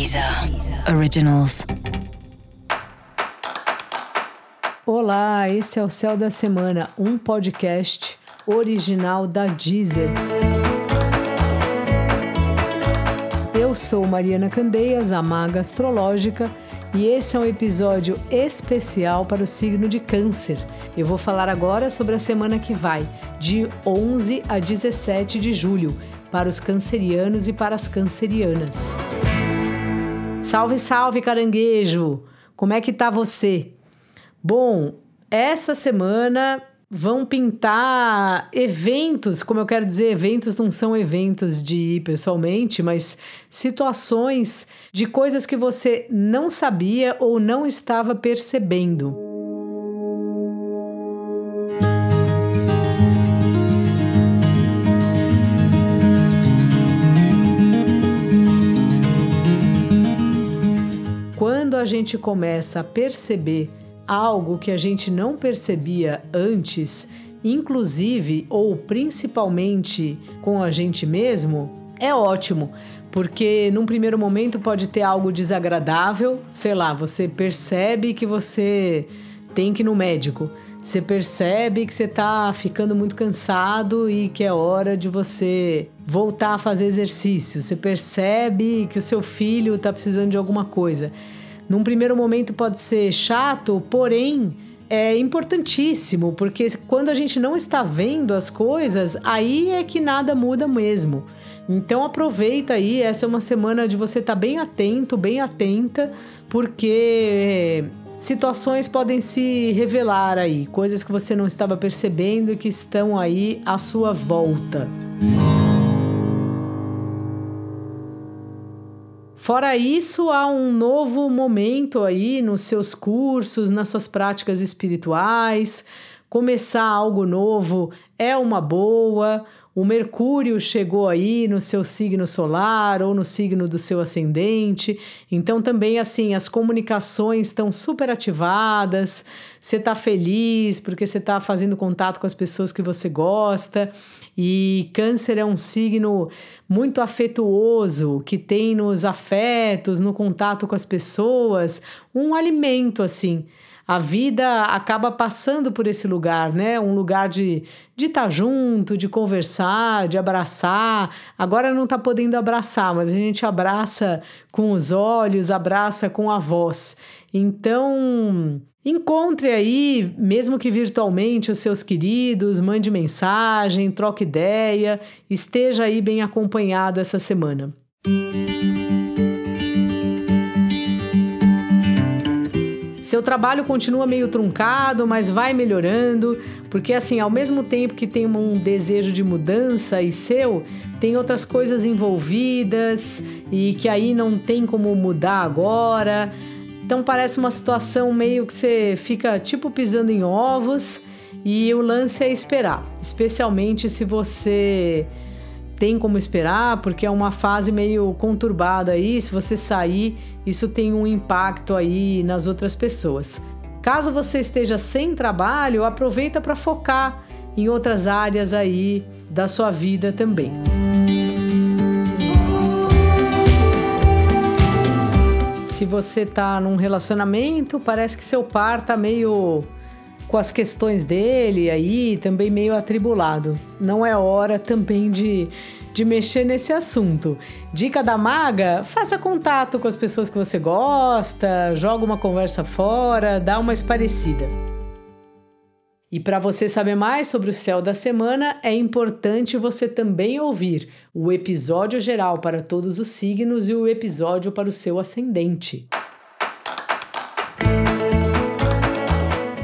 Deezer Originals. Olá, esse é o Céu da Semana, um podcast original da Deezer. Eu sou Mariana Candeias, a maga astrológica, e esse é um episódio especial para o signo de Câncer. Eu vou falar agora sobre a semana que vai, de 11 a 17 de julho, para os cancerianos e para as cancerianas. Salve, salve, caranguejo! Como é que tá você? Bom, essa semana vão pintar eventos, como eu quero dizer, eventos não são eventos de ir pessoalmente, mas situações de coisas que você não sabia ou não estava percebendo. A gente começa a perceber algo que a gente não percebia antes, inclusive ou principalmente com a gente mesmo, é ótimo, porque num primeiro momento pode ter algo desagradável, sei lá, você percebe que você tem que ir no médico. Você percebe que você está ficando muito cansado e que é hora de você voltar a fazer exercício. Você percebe que o seu filho está precisando de alguma coisa. Num primeiro momento pode ser chato, porém é importantíssimo, porque quando a gente não está vendo as coisas, aí é que nada muda mesmo. Então aproveita aí, essa é uma semana de você estar tá bem atento, bem atenta, porque situações podem se revelar aí, coisas que você não estava percebendo e que estão aí à sua volta. Fora isso, há um novo momento aí nos seus cursos, nas suas práticas espirituais. Começar algo novo é uma boa. O Mercúrio chegou aí no seu signo solar ou no signo do seu ascendente. Então, também, assim, as comunicações estão super ativadas. Você está feliz porque você está fazendo contato com as pessoas que você gosta. E Câncer é um signo muito afetuoso, que tem nos afetos, no contato com as pessoas, um alimento assim. A vida acaba passando por esse lugar, né? Um lugar de de estar tá junto, de conversar, de abraçar. Agora não está podendo abraçar, mas a gente abraça com os olhos, abraça com a voz. Então, Encontre aí, mesmo que virtualmente, os seus queridos, mande mensagem, troque ideia, esteja aí bem acompanhado essa semana. Seu trabalho continua meio truncado, mas vai melhorando, porque assim, ao mesmo tempo que tem um desejo de mudança e seu, tem outras coisas envolvidas e que aí não tem como mudar agora. Então parece uma situação meio que você fica tipo pisando em ovos e o lance é esperar, especialmente se você tem como esperar, porque é uma fase meio conturbada aí, se você sair, isso tem um impacto aí nas outras pessoas. Caso você esteja sem trabalho, aproveita para focar em outras áreas aí da sua vida também. se você tá num relacionamento, parece que seu par tá meio com as questões dele aí, também meio atribulado. Não é hora também de, de mexer nesse assunto. Dica da maga: faça contato com as pessoas que você gosta, joga uma conversa fora, dá uma esparecida. E para você saber mais sobre o céu da semana, é importante você também ouvir o episódio geral para todos os signos e o episódio para o seu ascendente.